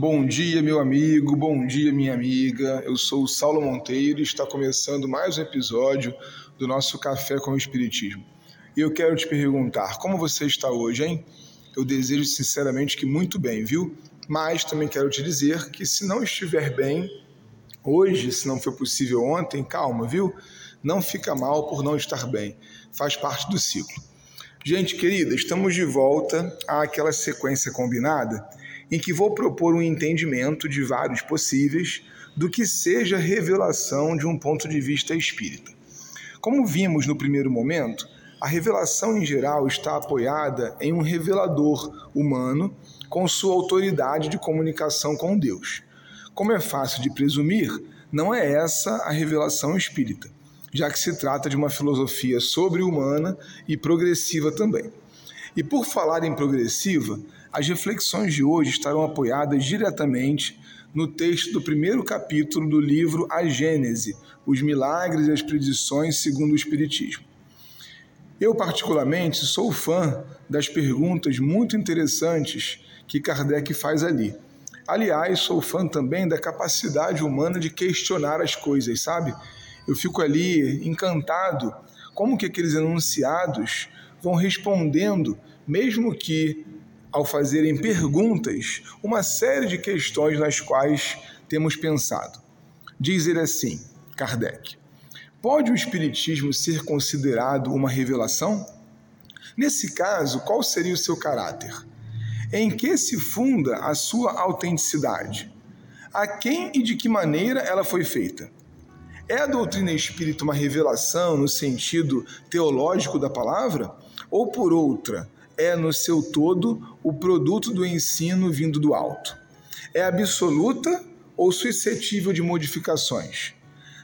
Bom dia, meu amigo, bom dia, minha amiga. Eu sou o Saulo Monteiro e está começando mais um episódio do nosso Café com o Espiritismo. E eu quero te perguntar, como você está hoje, hein? Eu desejo sinceramente que muito bem, viu? Mas também quero te dizer que se não estiver bem hoje, se não foi possível ontem, calma, viu? Não fica mal por não estar bem. Faz parte do ciclo. Gente querida, estamos de volta àquela sequência combinada em que vou propor um entendimento de vários possíveis do que seja revelação de um ponto de vista espírita. Como vimos no primeiro momento, a revelação em geral está apoiada em um revelador humano com sua autoridade de comunicação com Deus. Como é fácil de presumir, não é essa a revelação espírita, já que se trata de uma filosofia sobre-humana e progressiva também. E por falar em progressiva, as reflexões de hoje estarão apoiadas diretamente no texto do primeiro capítulo do livro A Gênese, os milagres e as predições segundo o Espiritismo. Eu, particularmente, sou fã das perguntas muito interessantes que Kardec faz ali. Aliás, sou fã também da capacidade humana de questionar as coisas, sabe? Eu fico ali encantado como que aqueles enunciados vão respondendo, mesmo que ao fazerem perguntas, uma série de questões nas quais temos pensado. Diz ele assim, Kardec: Pode o Espiritismo ser considerado uma revelação? Nesse caso, qual seria o seu caráter? Em que se funda a sua autenticidade? A quem e de que maneira ela foi feita? É a doutrina espírita uma revelação no sentido teológico da palavra? Ou por outra, é, no seu todo, o produto do ensino vindo do alto. É absoluta ou suscetível de modificações?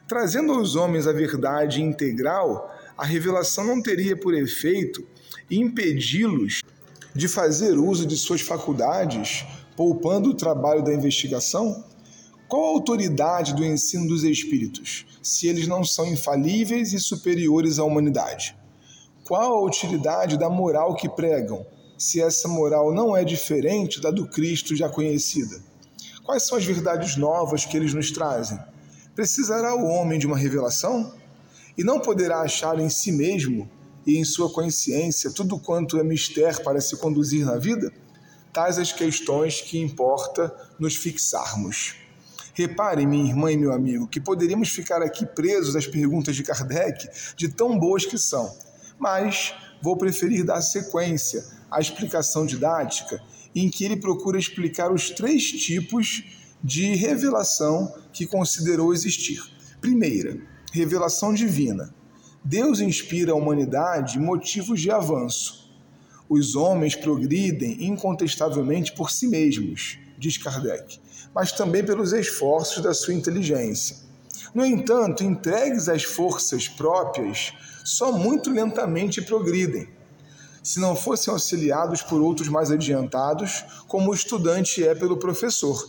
Trazendo aos homens a verdade integral, a revelação não teria por efeito impedi-los de fazer uso de suas faculdades, poupando o trabalho da investigação? Qual a autoridade do ensino dos espíritos, se eles não são infalíveis e superiores à humanidade? Qual a utilidade da moral que pregam, se essa moral não é diferente da do Cristo já conhecida? Quais são as verdades novas que eles nos trazem? Precisará o homem de uma revelação? E não poderá achar em si mesmo e em sua consciência tudo quanto é mistério para se conduzir na vida? Tais as questões que importa nos fixarmos. Repare, minha irmã e meu amigo, que poderíamos ficar aqui presos às perguntas de Kardec, de tão boas que são, mas vou preferir dar sequência à explicação didática, em que ele procura explicar os três tipos de revelação que considerou existir. Primeira, revelação divina. Deus inspira à humanidade motivos de avanço. Os homens progridem incontestavelmente por si mesmos, diz Kardec, mas também pelos esforços da sua inteligência. No entanto, entregues às forças próprias, só muito lentamente progridem. Se não fossem auxiliados por outros mais adiantados, como o estudante é pelo professor.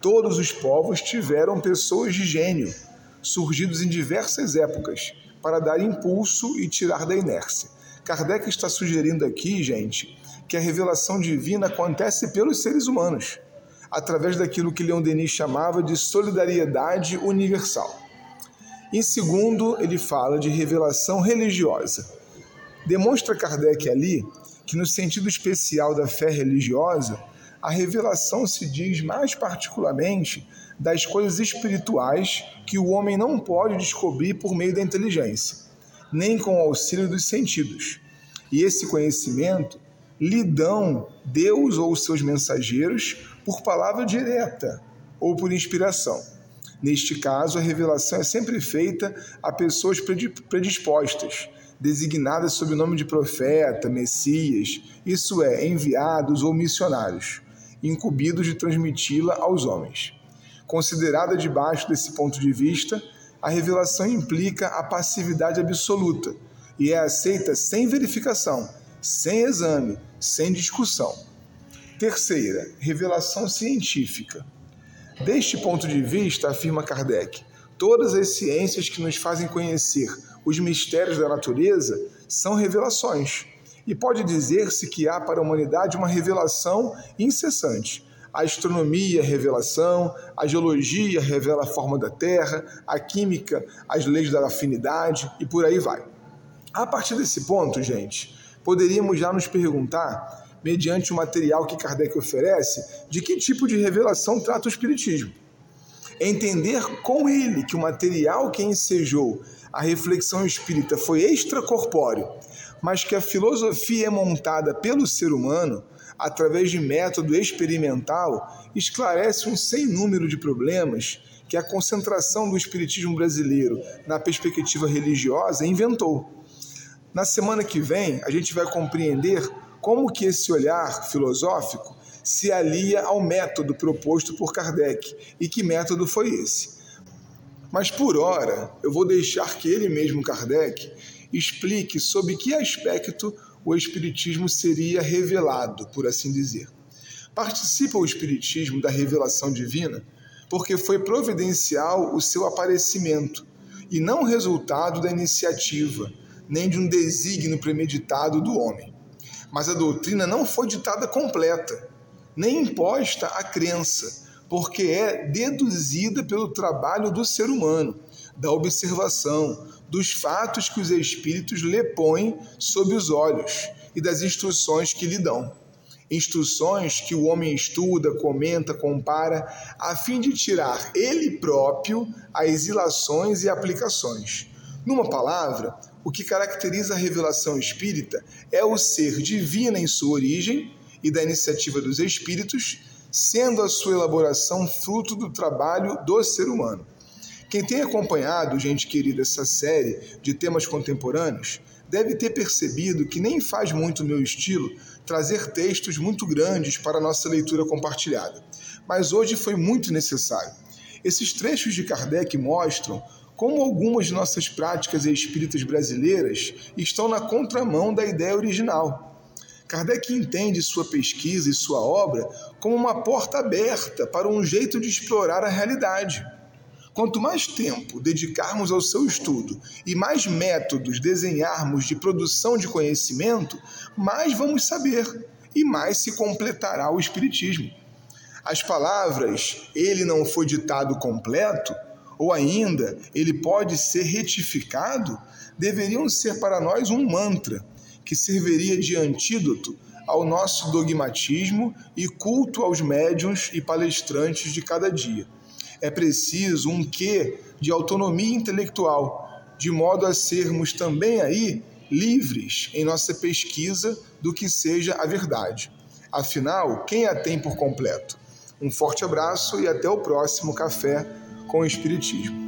Todos os povos tiveram pessoas de gênio, surgidos em diversas épocas, para dar impulso e tirar da inércia. Kardec está sugerindo aqui, gente, que a revelação divina acontece pelos seres humanos, através daquilo que Leon Denis chamava de solidariedade universal. Em segundo, ele fala de revelação religiosa. Demonstra Kardec ali que, no sentido especial da fé religiosa, a revelação se diz mais particularmente das coisas espirituais que o homem não pode descobrir por meio da inteligência, nem com o auxílio dos sentidos. E esse conhecimento lhe dão Deus ou seus mensageiros por palavra direta ou por inspiração. Neste caso, a revelação é sempre feita a pessoas predispostas, designadas sob o nome de profeta, messias, isso é, enviados ou missionários, incumbidos de transmiti-la aos homens. Considerada debaixo desse ponto de vista, a revelação implica a passividade absoluta e é aceita sem verificação, sem exame, sem discussão. Terceira, revelação científica. Deste ponto de vista, afirma Kardec, todas as ciências que nos fazem conhecer os mistérios da natureza são revelações. E pode dizer-se que há para a humanidade uma revelação incessante, a astronomia, revelação, a geologia revela a forma da Terra, a química, as leis da afinidade e por aí vai. A partir desse ponto, gente, poderíamos já nos perguntar, mediante o material que Kardec oferece, de que tipo de revelação trata o Espiritismo. Entender com ele que o material que ensejou a reflexão espírita foi extracorpóreo, mas que a filosofia é montada pelo ser humano através de método experimental, esclarece um sem número de problemas que a concentração do espiritismo brasileiro na perspectiva religiosa inventou. Na semana que vem, a gente vai compreender como que esse olhar filosófico se alia ao método proposto por Kardec e que método foi esse. Mas por hora, eu vou deixar que ele mesmo, Kardec, explique sob que aspecto o Espiritismo seria revelado, por assim dizer. Participa o Espiritismo da revelação divina porque foi providencial o seu aparecimento e não resultado da iniciativa, nem de um desígnio premeditado do homem. Mas a doutrina não foi ditada completa, nem imposta à crença, porque é deduzida pelo trabalho do ser humano, da observação, dos fatos que os espíritos lhe põem sob os olhos e das instruções que lhe dão. Instruções que o homem estuda, comenta, compara, a fim de tirar ele próprio as ilações e aplicações. Numa palavra, o que caracteriza a revelação espírita é o ser divino em sua origem e da iniciativa dos espíritos, sendo a sua elaboração fruto do trabalho do ser humano. Quem tem acompanhado, gente querida, essa série de temas contemporâneos, deve ter percebido que nem faz muito meu estilo trazer textos muito grandes para a nossa leitura compartilhada. Mas hoje foi muito necessário. Esses trechos de Kardec mostram como algumas de nossas práticas espíritas brasileiras estão na contramão da ideia original. Kardec entende sua pesquisa e sua obra como uma porta aberta para um jeito de explorar a realidade Quanto mais tempo dedicarmos ao seu estudo e mais métodos desenharmos de produção de conhecimento, mais vamos saber e mais se completará o Espiritismo. As palavras ele não foi ditado completo, ou ainda ele pode ser retificado, deveriam ser para nós um mantra que serviria de antídoto ao nosso dogmatismo e culto aos médiuns e palestrantes de cada dia é preciso um quê de autonomia intelectual, de modo a sermos também aí livres em nossa pesquisa do que seja a verdade. Afinal, quem a tem por completo? Um forte abraço e até o próximo Café com o Espiritismo.